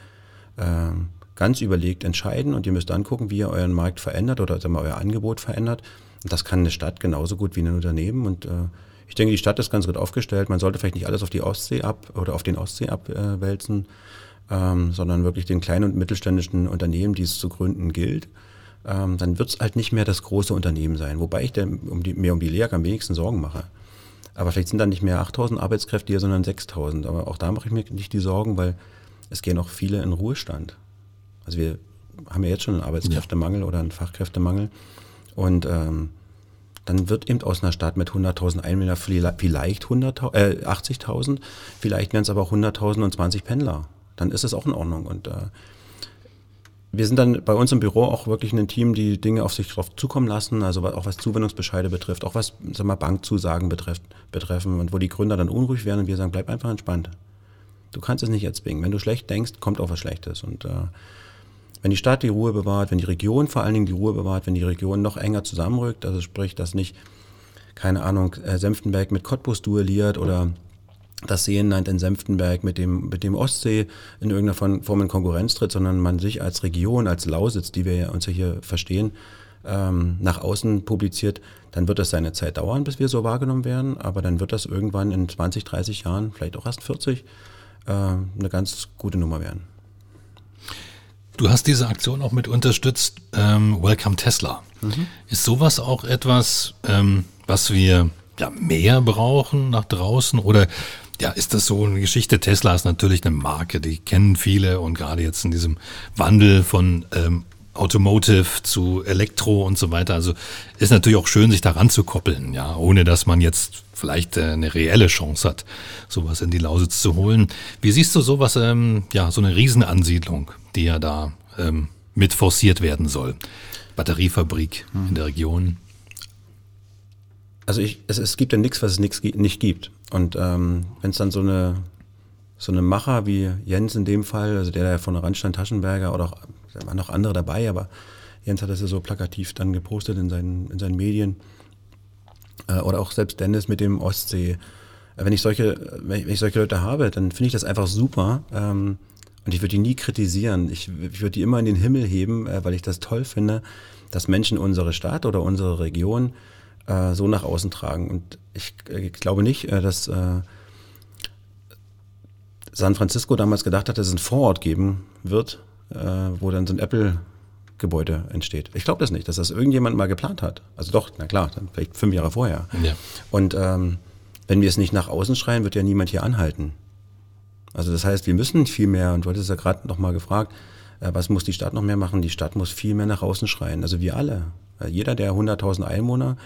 ganz überlegt entscheiden und ihr müsst dann gucken, wie ihr euren Markt verändert oder sagen wir, euer Angebot verändert und das kann eine Stadt genauso gut wie ein Unternehmen. Und äh, ich denke, die Stadt ist ganz gut aufgestellt. Man sollte vielleicht nicht alles auf die Ostsee ab oder auf den Ostsee abwälzen, ähm, sondern wirklich den kleinen und mittelständischen Unternehmen, die es zu gründen gilt. Ähm, dann wird es halt nicht mehr das große Unternehmen sein. Wobei ich der, um die, mir um die Lehre am wenigsten Sorgen mache. Aber vielleicht sind dann nicht mehr 8000 Arbeitskräfte hier, sondern 6000. Aber auch da mache ich mir nicht die Sorgen, weil es gehen auch viele in Ruhestand. Also wir haben ja jetzt schon einen Arbeitskräftemangel ja. oder einen Fachkräftemangel. Und ähm, dann wird eben aus einer Stadt mit 100.000 Einwohnern vielleicht 100, äh, 80.000, vielleicht werden es aber auch 100.000 und 20 Pendler. Dann ist es auch in Ordnung. Und äh, wir sind dann bei uns im Büro auch wirklich ein Team, die Dinge auf sich drauf zukommen lassen, also auch was Zuwendungsbescheide betrifft, auch was sag mal, Bankzusagen betrifft, betreffen und wo die Gründer dann unruhig werden und wir sagen, bleib einfach entspannt. Du kannst es nicht erzwingen. Wenn du schlecht denkst, kommt auch was Schlechtes. Und äh, wenn die Stadt die Ruhe bewahrt, wenn die Region vor allen Dingen die Ruhe bewahrt, wenn die Region noch enger zusammenrückt, also sprich, dass nicht, keine Ahnung, äh, Senftenberg mit Cottbus duelliert oder das Seenland in Senftenberg mit dem, mit dem Ostsee in irgendeiner Form in Konkurrenz tritt, sondern man sich als Region, als Lausitz, die wir uns ja hier verstehen, ähm, nach außen publiziert, dann wird das seine Zeit dauern, bis wir so wahrgenommen werden, aber dann wird das irgendwann in 20, 30 Jahren, vielleicht auch erst 40, äh, eine ganz gute Nummer werden. Du hast diese Aktion auch mit unterstützt, ähm, Welcome Tesla. Mhm. Ist sowas auch etwas, ähm, was wir ja, mehr brauchen nach draußen oder ja, ist das so eine Geschichte? Tesla ist natürlich eine Marke, die kennen viele und gerade jetzt in diesem Wandel von ähm, Automotive zu Elektro und so weiter. Also ist natürlich auch schön, sich daran zu koppeln, ja, ohne dass man jetzt vielleicht äh, eine reelle Chance hat, sowas in die Lausitz zu holen. Wie siehst du sowas, ähm, ja, so eine Riesenansiedlung, die ja da ähm, mit forciert werden soll? Batteriefabrik hm. in der Region. Also ich, es, es gibt ja nichts, was es nix, nicht gibt. Und ähm, wenn es dann so eine so eine Macher wie Jens in dem Fall, also der, der von Randstein Taschenberger oder auch da waren noch andere dabei, aber Jens hat das ja so plakativ dann gepostet in seinen, in seinen Medien. Äh, oder auch selbst Dennis mit dem Ostsee. Äh, wenn ich solche, wenn ich solche Leute habe, dann finde ich das einfach super. Ähm, und ich würde die nie kritisieren. Ich, ich würde die immer in den Himmel heben, äh, weil ich das toll finde, dass Menschen unsere Stadt oder unsere Region äh, so nach außen tragen. Und ich, ich glaube nicht, äh, dass äh, San Francisco damals gedacht hat, dass es einen Vorort geben wird, äh, wo dann so ein Apple-Gebäude entsteht. Ich glaube das nicht, dass das irgendjemand mal geplant hat. Also doch, na klar, dann vielleicht fünf Jahre vorher. Ja. Und ähm, wenn wir es nicht nach außen schreien, wird ja niemand hier anhalten. Also das heißt, wir müssen viel mehr, und du hattest ja gerade noch mal gefragt, äh, was muss die Stadt noch mehr machen? Die Stadt muss viel mehr nach außen schreien. Also wir alle. Äh, jeder der 100.000 Einwohner,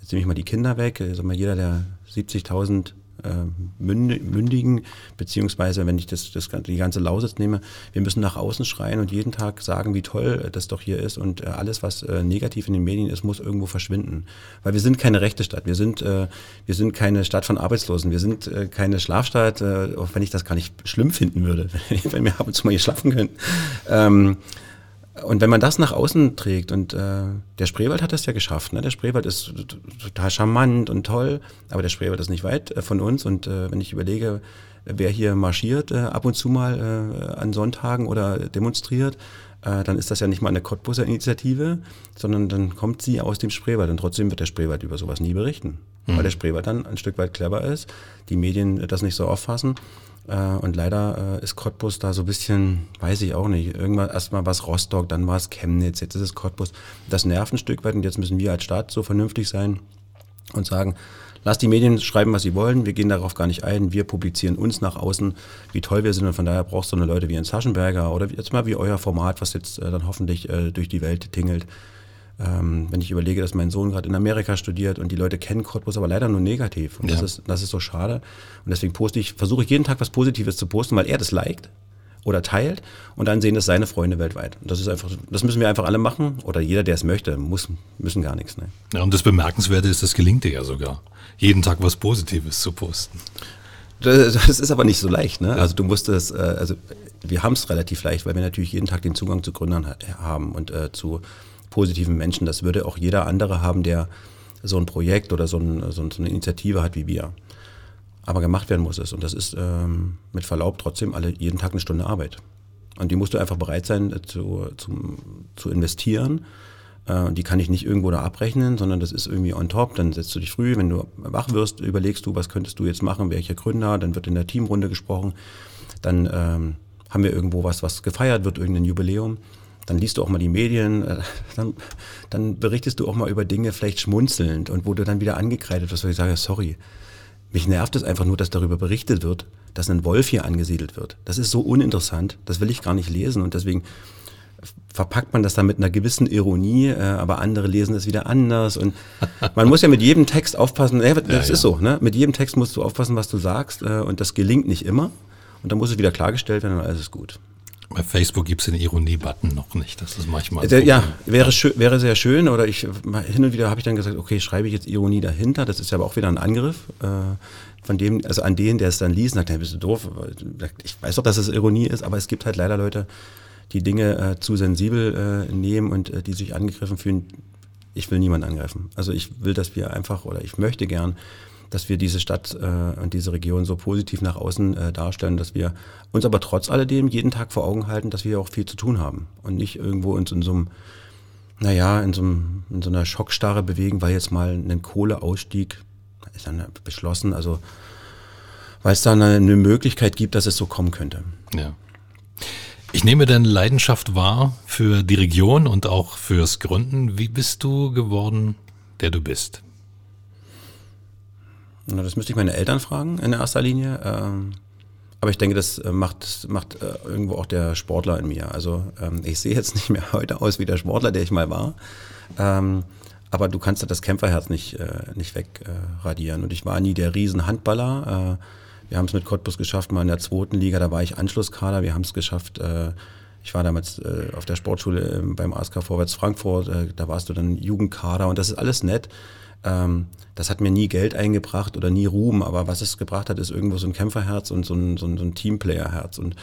jetzt nehme ich mal die Kinder weg, also mal jeder der 70.000 äh, mündigen, beziehungsweise wenn ich das, das, die ganze Lausitz nehme, wir müssen nach außen schreien und jeden Tag sagen, wie toll das doch hier ist und äh, alles, was äh, negativ in den Medien ist, muss irgendwo verschwinden. Weil wir sind keine rechte Stadt, wir sind, wir sind keine Stadt von Arbeitslosen, wir sind keine Schlafstadt, auch wenn ich das gar nicht schlimm finden würde, <laughs> wenn wir ab und zu mal hier schlafen können. Und wenn man das nach außen trägt, und äh, der Spreewald hat das ja geschafft, ne? der Spreewald ist total charmant und toll, aber der Spreewald ist nicht weit äh, von uns. Und äh, wenn ich überlege, wer hier marschiert äh, ab und zu mal äh, an Sonntagen oder demonstriert, äh, dann ist das ja nicht mal eine Cottbuser Initiative, sondern dann kommt sie aus dem Spreewald. Und trotzdem wird der Spreewald über sowas nie berichten, mhm. weil der Spreewald dann ein Stück weit clever ist, die Medien das nicht so auffassen äh, und leider äh, ist Cottbus da so ein bisschen, weiß ich auch nicht, irgendwann erstmal war es Rostock, dann war es Chemnitz, jetzt ist es Cottbus. Das nervt ein Stück weit und jetzt müssen wir als Staat so vernünftig sein und sagen, lass die Medien schreiben, was sie wollen, wir gehen darauf gar nicht ein, wir publizieren uns nach außen, wie toll wir sind und von daher brauchst du eine Leute wie ein Saschenberger oder jetzt mal wie euer Format, was jetzt äh, dann hoffentlich äh, durch die Welt tingelt. Ähm, wenn ich überlege, dass mein Sohn gerade in Amerika studiert und die Leute kennen Cottbus, aber leider nur negativ. Und ja. das, ist, das ist so schade. Und deswegen poste ich, versuche ich jeden Tag was Positives zu posten, weil er das liked oder teilt und dann sehen das seine Freunde weltweit. Und das ist einfach, das müssen wir einfach alle machen oder jeder, der es möchte, muss, müssen gar nichts. Ne? Ja, und das Bemerkenswerte ist, das gelingt dir ja sogar, jeden Tag was Positives zu posten. Das, das ist aber nicht so leicht. Ne? Also du musst es, äh, also wir haben es relativ leicht, weil wir natürlich jeden Tag den Zugang zu Gründern haben und äh, zu positiven Menschen. Das würde auch jeder andere haben, der so ein Projekt oder so, ein, so eine Initiative hat wie wir. Aber gemacht werden muss es. Und das ist ähm, mit Verlaub trotzdem alle jeden Tag eine Stunde Arbeit. Und die musst du einfach bereit sein äh, zu, zu, investieren. Äh, die kann ich nicht irgendwo da abrechnen, sondern das ist irgendwie on top. Dann setzt du dich früh, wenn du wach wirst, überlegst du, was könntest du jetzt machen, welcher Gründer, dann wird in der Teamrunde gesprochen. Dann ähm, haben wir irgendwo was, was gefeiert wird, irgendein Jubiläum dann liest du auch mal die Medien, äh, dann, dann berichtest du auch mal über Dinge vielleicht schmunzelnd und wo du dann wieder angekreidet wirst, weil ich sage, sorry, mich nervt es einfach nur, dass darüber berichtet wird, dass ein Wolf hier angesiedelt wird. Das ist so uninteressant, das will ich gar nicht lesen und deswegen verpackt man das dann mit einer gewissen Ironie, äh, aber andere lesen es wieder anders und <laughs> man muss ja mit jedem Text aufpassen, äh, das ja, ist ja. so, ne? mit jedem Text musst du aufpassen, was du sagst äh, und das gelingt nicht immer und dann muss es wieder klargestellt werden und alles ist gut. Bei Facebook gibt es den Ironie-Button noch nicht. Das ist manchmal. Ja, wäre, schön, wäre sehr schön. Oder ich hin und wieder habe ich dann gesagt, okay, schreibe ich jetzt Ironie dahinter. Das ist ja aber auch wieder ein Angriff äh, von dem, also an den, der es dann liest, sagt, hey, bist du doof. Ich weiß doch, dass es Ironie ist, aber es gibt halt leider Leute, die Dinge äh, zu sensibel äh, nehmen und äh, die sich angegriffen fühlen. Ich will niemanden angreifen. Also ich will, dass wir einfach oder ich möchte gern dass wir diese Stadt äh, und diese Region so positiv nach außen äh, darstellen, dass wir uns aber trotz alledem jeden Tag vor Augen halten, dass wir auch viel zu tun haben und nicht irgendwo uns in so einem, naja, in so, einem, in so einer Schockstarre bewegen, weil jetzt mal ein Kohleausstieg ist dann beschlossen, also weil es da eine, eine Möglichkeit gibt, dass es so kommen könnte. Ja. Ich nehme deine Leidenschaft wahr für die Region und auch fürs Gründen. Wie bist du geworden, der du bist? Das müsste ich meine Eltern fragen in erster Linie. Ähm, aber ich denke, das äh, macht, macht äh, irgendwo auch der Sportler in mir. Also ähm, ich sehe jetzt <laughs> nicht mehr heute aus wie der Sportler, der ich mal war. Ähm, aber du kannst das Kämpferherz nicht, äh, nicht wegradieren. Und ich war nie der Riesenhandballer. wir haben es mit Cottbus geschafft, mal in der zweiten Liga, da war ich Anschlusskader. Wir haben es geschafft, ich war damals auf der Sportschule beim ASK Vorwärts Frankfurt, da warst du dann Jugendkader und das ist alles nett. Ähm, das hat mir nie Geld eingebracht oder nie Ruhm, aber was es gebracht hat, ist irgendwo so ein Kämpferherz und so ein, so ein, so ein Teamplayerherz. Und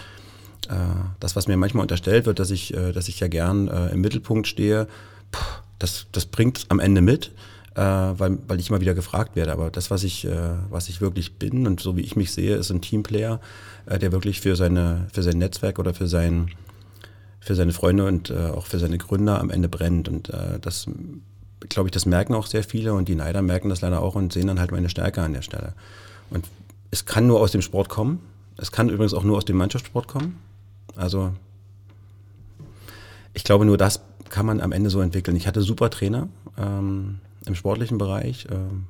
äh, das, was mir manchmal unterstellt wird, dass ich, äh, dass ich ja gern äh, im Mittelpunkt stehe, puh, das, das bringt am Ende mit, äh, weil, weil ich immer wieder gefragt werde. Aber das, was ich, äh, was ich wirklich bin und so wie ich mich sehe, ist ein Teamplayer, äh, der wirklich für, seine, für sein Netzwerk oder für sein für seine Freunde und auch für seine Gründer am Ende brennt. Und das glaube ich, das merken auch sehr viele und die Neider merken das leider auch und sehen dann halt meine Stärke an der Stelle. Und es kann nur aus dem Sport kommen. Es kann übrigens auch nur aus dem Mannschaftssport kommen. Also ich glaube, nur das kann man am Ende so entwickeln. Ich hatte super Trainer ähm, im sportlichen Bereich. Ähm,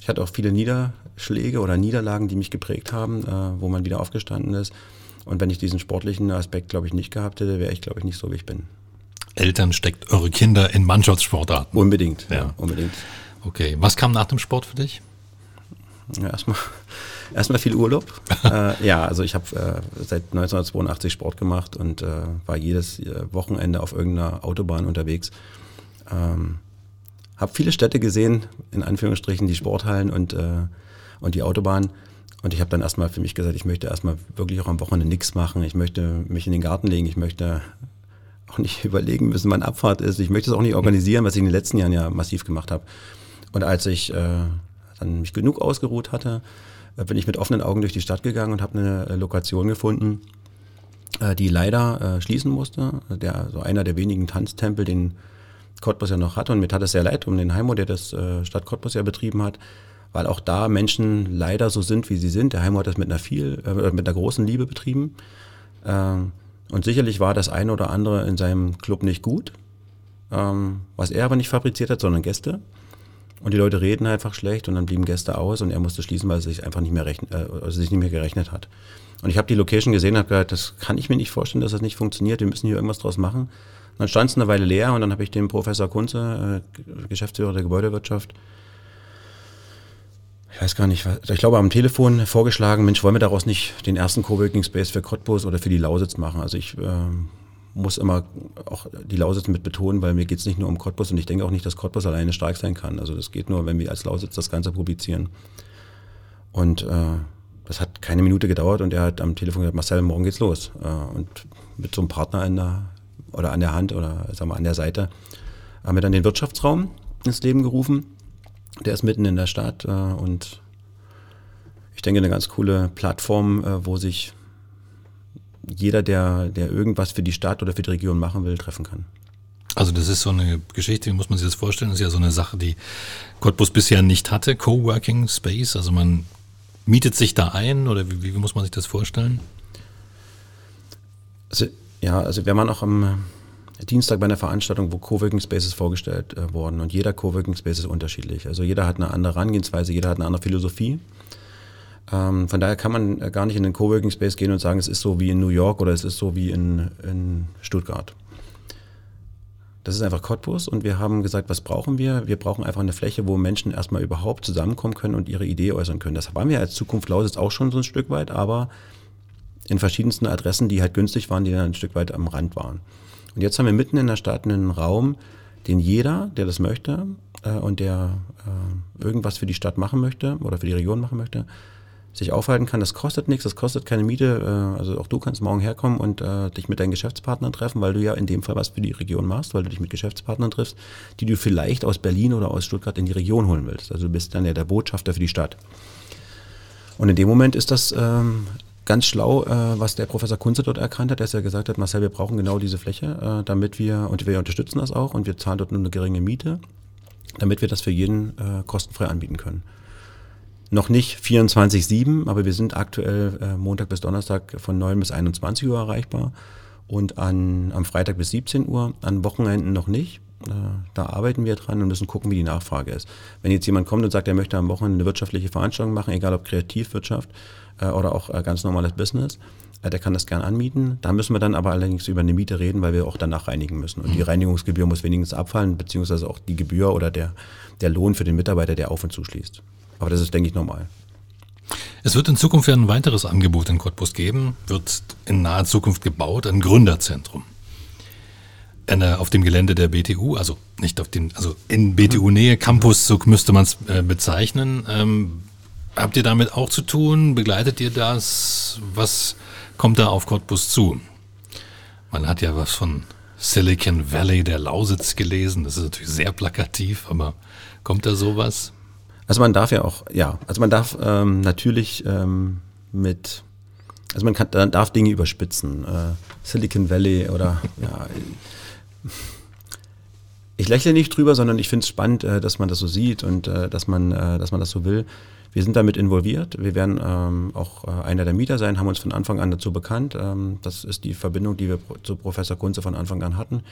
ich hatte auch viele Niederschläge oder Niederlagen, die mich geprägt haben, äh, wo man wieder aufgestanden ist. Und wenn ich diesen sportlichen Aspekt, glaube ich, nicht gehabt hätte, wäre ich, glaube ich, nicht so, wie ich bin. Eltern steckt eure Kinder in Mannschaftssportarten. Unbedingt, ja, ja unbedingt. Okay, was kam nach dem Sport für dich? Ja, erstmal, <laughs> erstmal viel Urlaub. <laughs> äh, ja, also ich habe äh, seit 1982 Sport gemacht und äh, war jedes äh, Wochenende auf irgendeiner Autobahn unterwegs. Ähm, habe viele Städte gesehen, in Anführungsstrichen die Sporthallen und, äh, und die Autobahn. Und ich habe dann erstmal für mich gesagt, ich möchte erstmal wirklich auch am Wochenende nichts machen. Ich möchte mich in den Garten legen, ich möchte auch nicht <laughs> überlegen müssen, wann Abfahrt ist. Ich möchte es auch nicht organisieren, was ich in den letzten Jahren ja massiv gemacht habe. Und als ich äh, dann mich genug ausgeruht hatte, äh, bin ich mit offenen Augen durch die Stadt gegangen und habe eine äh, Lokation gefunden, äh, die leider äh, schließen musste. Der, so einer der wenigen Tanztempel, den Cottbus ja noch hatte. Und mir tat es sehr leid um den Heimo, der das äh, Stadt Cottbus ja betrieben hat, weil auch da Menschen leider so sind, wie sie sind. Der Heimo hat das mit einer viel, äh, mit einer großen Liebe betrieben. Ähm, und sicherlich war das eine oder andere in seinem Club nicht gut, ähm, was er aber nicht fabriziert hat, sondern Gäste. Und die Leute reden einfach schlecht und dann blieben Gäste aus und er musste schließen, weil es sich einfach nicht mehr, rechn äh, also sich nicht mehr gerechnet hat. Und ich habe die Location gesehen und habe gesagt, das kann ich mir nicht vorstellen, dass das nicht funktioniert. Wir müssen hier irgendwas draus machen. Und dann stand es eine Weile leer und dann habe ich dem Professor Kunze, äh, Geschäftsführer der Gebäudewirtschaft, ich weiß gar nicht, ich glaube am Telefon vorgeschlagen, Mensch, wollen wir daraus nicht den ersten Coworking Space für Cottbus oder für die Lausitz machen? Also ich äh, muss immer auch die Lausitz mit betonen, weil mir geht es nicht nur um Cottbus und ich denke auch nicht, dass Cottbus alleine stark sein kann. Also das geht nur, wenn wir als Lausitz das Ganze publizieren. Und äh, das hat keine Minute gedauert und er hat am Telefon gesagt, Marcel, morgen geht's los. Äh, und mit so einem Partner in der, oder an der Hand oder sagen wir an der Seite haben wir dann den Wirtschaftsraum ins Leben gerufen. Der ist mitten in der Stadt äh, und ich denke, eine ganz coole Plattform, äh, wo sich jeder, der, der irgendwas für die Stadt oder für die Region machen will, treffen kann. Also das ist so eine Geschichte, wie muss man sich das vorstellen? Das ist ja so eine Sache, die Cottbus bisher nicht hatte, Coworking Space. Also man mietet sich da ein oder wie, wie muss man sich das vorstellen? Also, ja, also wir waren auch am Dienstag bei einer Veranstaltung, wo Coworking Spaces vorgestellt äh, wurden und jeder Coworking Space ist unterschiedlich. Also jeder hat eine andere Herangehensweise, jeder hat eine andere Philosophie. Ähm, von daher kann man äh, gar nicht in den Coworking Space gehen und sagen, es ist so wie in New York oder es ist so wie in, in Stuttgart. Das ist einfach Cottbus und wir haben gesagt, was brauchen wir? Wir brauchen einfach eine Fläche, wo Menschen erstmal überhaupt zusammenkommen können und ihre Idee äußern können. Das waren wir als Zukunft Lausitz auch schon so ein Stück weit, aber in verschiedensten Adressen, die halt günstig waren, die dann ein Stück weit am Rand waren. Und jetzt haben wir mitten in der Stadt einen Raum, den jeder, der das möchte äh, und der äh, irgendwas für die Stadt machen möchte oder für die Region machen möchte, sich aufhalten kann. Das kostet nichts, das kostet keine Miete. Äh, also auch du kannst morgen herkommen und äh, dich mit deinen Geschäftspartnern treffen, weil du ja in dem Fall was für die Region machst, weil du dich mit Geschäftspartnern triffst, die du vielleicht aus Berlin oder aus Stuttgart in die Region holen willst. Also du bist dann ja der Botschafter für die Stadt. Und in dem Moment ist das ähm, ganz schlau, äh, was der Professor Kunze dort erkannt hat, dass er gesagt hat, Marcel, wir brauchen genau diese Fläche, äh, damit wir, und wir unterstützen das auch und wir zahlen dort nur eine geringe Miete, damit wir das für jeden äh, kostenfrei anbieten können. Noch nicht 24-7, aber wir sind aktuell äh, Montag bis Donnerstag von 9 bis 21 Uhr erreichbar und an, am Freitag bis 17 Uhr, an Wochenenden noch nicht. Äh, da arbeiten wir dran und müssen gucken, wie die Nachfrage ist. Wenn jetzt jemand kommt und sagt, er möchte am Wochenende eine wirtschaftliche Veranstaltung machen, egal ob Kreativwirtschaft oder auch äh, ganz normales Business, äh, der kann das gern anmieten. Da müssen wir dann aber allerdings über eine Miete reden, weil wir auch danach reinigen müssen. Und die mhm. Reinigungsgebühr muss wenigstens abfallen, beziehungsweise auch die Gebühr oder der, der Lohn für den Mitarbeiter, der auf und zuschließt. Aber das ist, denke ich, normal. Es wird in Zukunft ein weiteres Angebot in Cottbus geben, wird in naher Zukunft gebaut, ein Gründerzentrum. Eine, auf dem Gelände der BTU, also nicht auf dem, also in BTU-Nähe, Campus, so müsste man es äh, bezeichnen. Habt ihr damit auch zu tun? Begleitet ihr das? Was kommt da auf Cottbus zu? Man hat ja was von Silicon Valley der Lausitz gelesen. Das ist natürlich sehr plakativ, aber kommt da sowas? Also man darf ja auch, ja, also man darf ähm, natürlich ähm, mit, also man kann, darf Dinge überspitzen. Äh, Silicon Valley oder ja. Ich lächle nicht drüber, sondern ich finde es spannend, äh, dass man das so sieht und äh, dass man, äh, dass man das so will. Wir sind damit involviert. Wir werden ähm, auch äh, einer der Mieter sein, haben uns von Anfang an dazu bekannt. Ähm, das ist die Verbindung, die wir zu Professor Kunze von Anfang an hatten.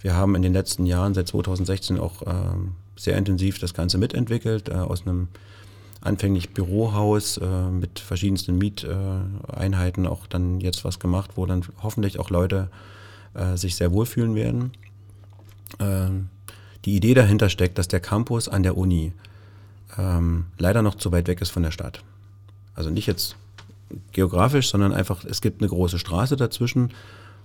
Wir haben in den letzten Jahren, seit 2016, auch ähm, sehr intensiv das Ganze mitentwickelt, äh, aus einem anfänglich Bürohaus äh, mit verschiedensten Mieteinheiten auch dann jetzt was gemacht, wo dann hoffentlich auch Leute äh, sich sehr wohlfühlen werden. Ähm, die Idee dahinter steckt, dass der Campus an der Uni ähm, leider noch zu weit weg ist von der Stadt. Also nicht jetzt geografisch, sondern einfach, es gibt eine große Straße dazwischen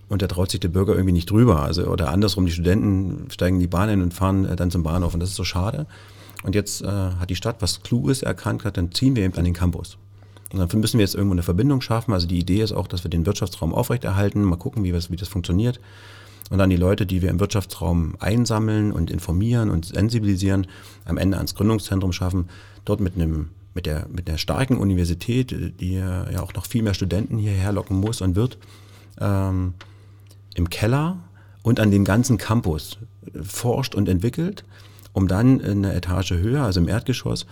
und da traut sich der Bürger irgendwie nicht drüber. Also, oder andersrum, die Studenten steigen die Bahn ein und fahren äh, dann zum Bahnhof. Und das ist so schade. Und jetzt äh, hat die Stadt was Kluges erkannt, hat, dann ziehen wir eben an den Campus. Und dafür müssen wir jetzt irgendwo eine Verbindung schaffen. Also die Idee ist auch, dass wir den Wirtschaftsraum aufrechterhalten, mal gucken, wie, wie das funktioniert. Und dann die Leute, die wir im Wirtschaftsraum einsammeln und informieren und sensibilisieren, am Ende ans Gründungszentrum schaffen, dort mit einem mit der, mit der starken Universität, die ja auch noch viel mehr Studenten hierher locken muss und wird, ähm, im Keller und an dem ganzen Campus forscht und entwickelt, um dann in einer Etage höher, also im Erdgeschoss,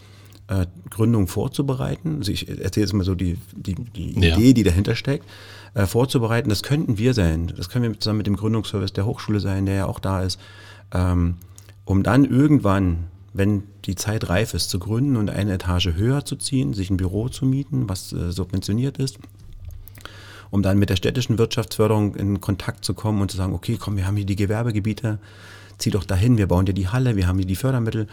äh, Gründung vorzubereiten. Also ich erzähle jetzt mal so die, die, die ja. Idee, die dahinter steckt, äh, vorzubereiten. Das könnten wir sein. Das können wir zusammen mit dem Gründungsservice der Hochschule sein, der ja auch da ist, ähm, um dann irgendwann wenn die Zeit reif ist, zu gründen und eine Etage höher zu ziehen, sich ein Büro zu mieten, was äh, subventioniert ist, um dann mit der städtischen Wirtschaftsförderung in Kontakt zu kommen und zu sagen, okay, komm, wir haben hier die Gewerbegebiete, zieh doch dahin, wir bauen dir die Halle, wir haben hier die Fördermittel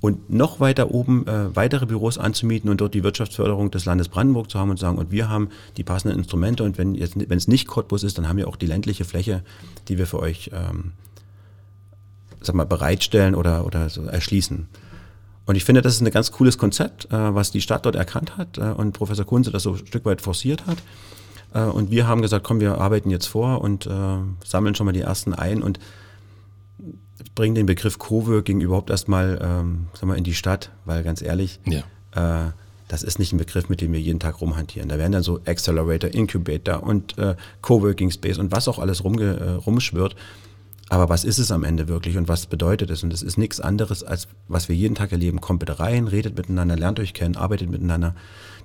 und noch weiter oben äh, weitere Büros anzumieten und dort die Wirtschaftsförderung des Landes Brandenburg zu haben und sagen, und wir haben die passenden Instrumente und wenn jetzt wenn es nicht Cottbus ist, dann haben wir auch die ländliche Fläche, die wir für euch ähm, sag mal, bereitstellen oder, oder so erschließen. Und ich finde, das ist ein ganz cooles Konzept, äh, was die Stadt dort erkannt hat äh, und Professor Kunze das so ein Stück weit forciert hat. Äh, und wir haben gesagt, komm, wir arbeiten jetzt vor und äh, sammeln schon mal die ersten ein und bringen den Begriff Coworking überhaupt erstmal ähm, sag mal, in die Stadt, weil ganz ehrlich, ja. äh, das ist nicht ein Begriff, mit dem wir jeden Tag rumhantieren. Da werden dann so Accelerator, Incubator und äh, Coworking Space und was auch alles rumge, äh, rumschwirrt. Aber was ist es am Ende wirklich und was bedeutet es? Und es ist nichts anderes, als was wir jeden Tag erleben. Kommt bitte rein, redet miteinander, lernt euch kennen, arbeitet miteinander.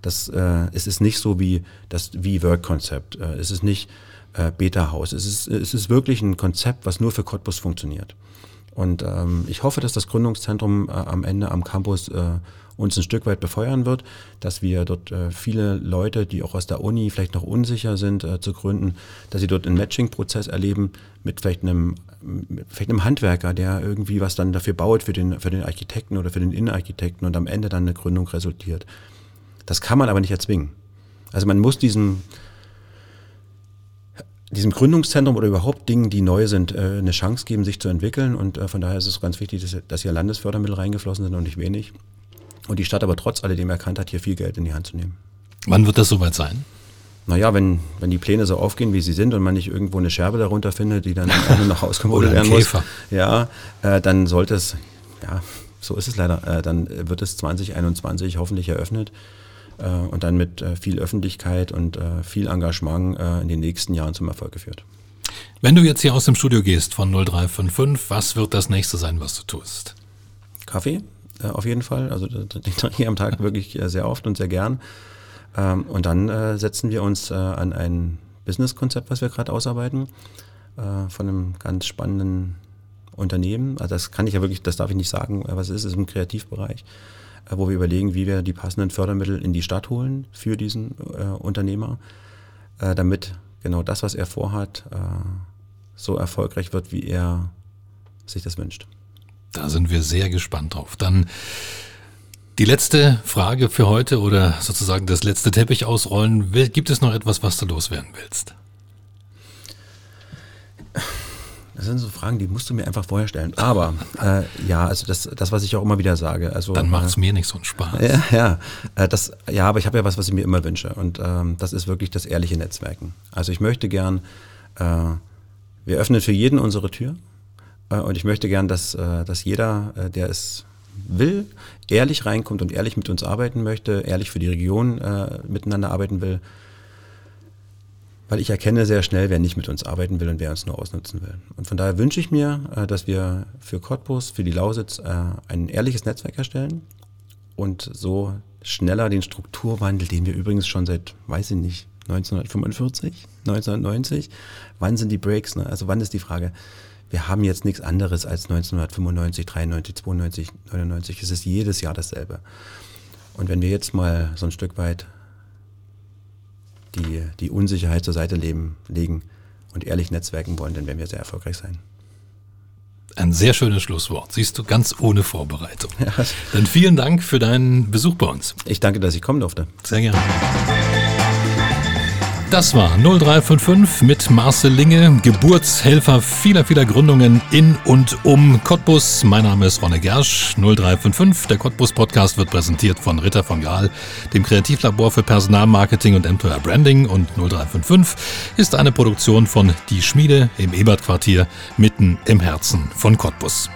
Das, äh, es ist nicht so wie das wie-Work-Konzept. Äh, es ist nicht äh, Beta-Haus. Es ist, es ist wirklich ein Konzept, was nur für Cottbus funktioniert. Und ähm, ich hoffe, dass das Gründungszentrum äh, am Ende am Campus äh, uns ein Stück weit befeuern wird, dass wir dort äh, viele Leute, die auch aus der Uni vielleicht noch unsicher sind äh, zu gründen, dass sie dort einen Matching-Prozess erleben mit vielleicht einem, mit vielleicht einem Handwerker, der irgendwie was dann dafür baut für den, für den Architekten oder für den Innenarchitekten und am Ende dann eine Gründung resultiert. Das kann man aber nicht erzwingen. Also man muss diesen, diesem Gründungszentrum oder überhaupt Dingen, die neu sind, äh, eine Chance geben, sich zu entwickeln. Und äh, von daher ist es ganz wichtig, dass, hier Landesfördermittel reingeflossen sind und nicht wenig. Und die Stadt aber trotz alledem erkannt hat, hier viel Geld in die Hand zu nehmen. Wann wird das soweit sein? Naja, wenn, wenn die Pläne so aufgehen, wie sie sind und man nicht irgendwo eine Scherbe darunter findet, die dann nur noch <laughs> ausgemodelt werden muss, ja, äh, dann sollte es, ja, so ist es leider, äh, dann wird es 2021 hoffentlich eröffnet äh, und dann mit äh, viel Öffentlichkeit und äh, viel Engagement in den nächsten Jahren zum Erfolg geführt. Wenn du jetzt hier aus dem Studio gehst von 0355, was wird das nächste sein, was du tust? Kaffee, auf jeden Fall. Also den trinke ich am Tag <laughs> wirklich sehr oft und sehr gern. Ähm, und dann setzen wir uns an ein Businesskonzept, was wir gerade ausarbeiten, von einem ganz spannenden Unternehmen. Also das kann ich ja wirklich, das darf ich nicht sagen, was es ist, es ist im Kreativbereich. Äh, wo wir überlegen, wie wir die passenden Fördermittel in die Stadt holen für diesen äh, Unternehmer, äh, damit genau das, was er vorhat, äh, so erfolgreich wird, wie er sich das wünscht. Da sind wir sehr gespannt drauf. Dann die letzte Frage für heute oder sozusagen das letzte Teppich ausrollen. Gibt es noch etwas, was du loswerden willst? Das sind so Fragen, die musst du mir einfach vorher stellen. Aber äh, ja, also das, das, was ich auch immer wieder sage. Also, Dann macht es äh, mir nicht so einen Spaß. Ja, <laughs> ja, äh, das, ja aber ich habe ja was, was ich mir immer wünsche. Und ähm, das ist wirklich das ehrliche Netzwerken. Also ich möchte gern, äh, wir öffnen für jeden unsere Tür. Äh, und ich möchte gern, dass, äh, dass jeder, der es will, ehrlich reinkommt und ehrlich mit uns arbeiten möchte, ehrlich für die Region miteinander arbeiten will weil ich erkenne sehr schnell, wer nicht mit uns arbeiten will und wer uns nur ausnutzen will. Und von daher wünsche ich mir, äh, dass wir für Cottbus, für die Lausitz äh, ein ehrliches Netzwerk erstellen und so schneller den Strukturwandel, den wir übrigens schon seit, weiß ich nicht, 1945, 1990, wann sind die Breaks? Ne? Also wann ist die Frage? Wir haben jetzt nichts anderes als 1995, 93, 92, 99. Es ist jedes Jahr dasselbe. Und wenn wir jetzt mal so ein Stück weit die, die Unsicherheit zur Seite leben, legen und ehrlich netzwerken wollen, dann werden wir sehr erfolgreich sein. Ein sehr schönes Schlusswort. Siehst du, ganz ohne Vorbereitung. <laughs> Ja. Dann vielen Dank für deinen Besuch bei uns. Ich danke, dass ich kommen durfte. Sehr gerne. Das war 0355 mit Marcel Linge, Geburtshelfer vieler, vieler Gründungen in und um Cottbus. Mein Name ist Ronne Gersch, 0355. Der Cottbus Podcast wird präsentiert von Ritter von Gaal, dem Kreativlabor für Personalmarketing und Employer Branding. Und 0355 ist eine Produktion von Die Schmiede im Ebert-Quartier mitten im Herzen von Cottbus.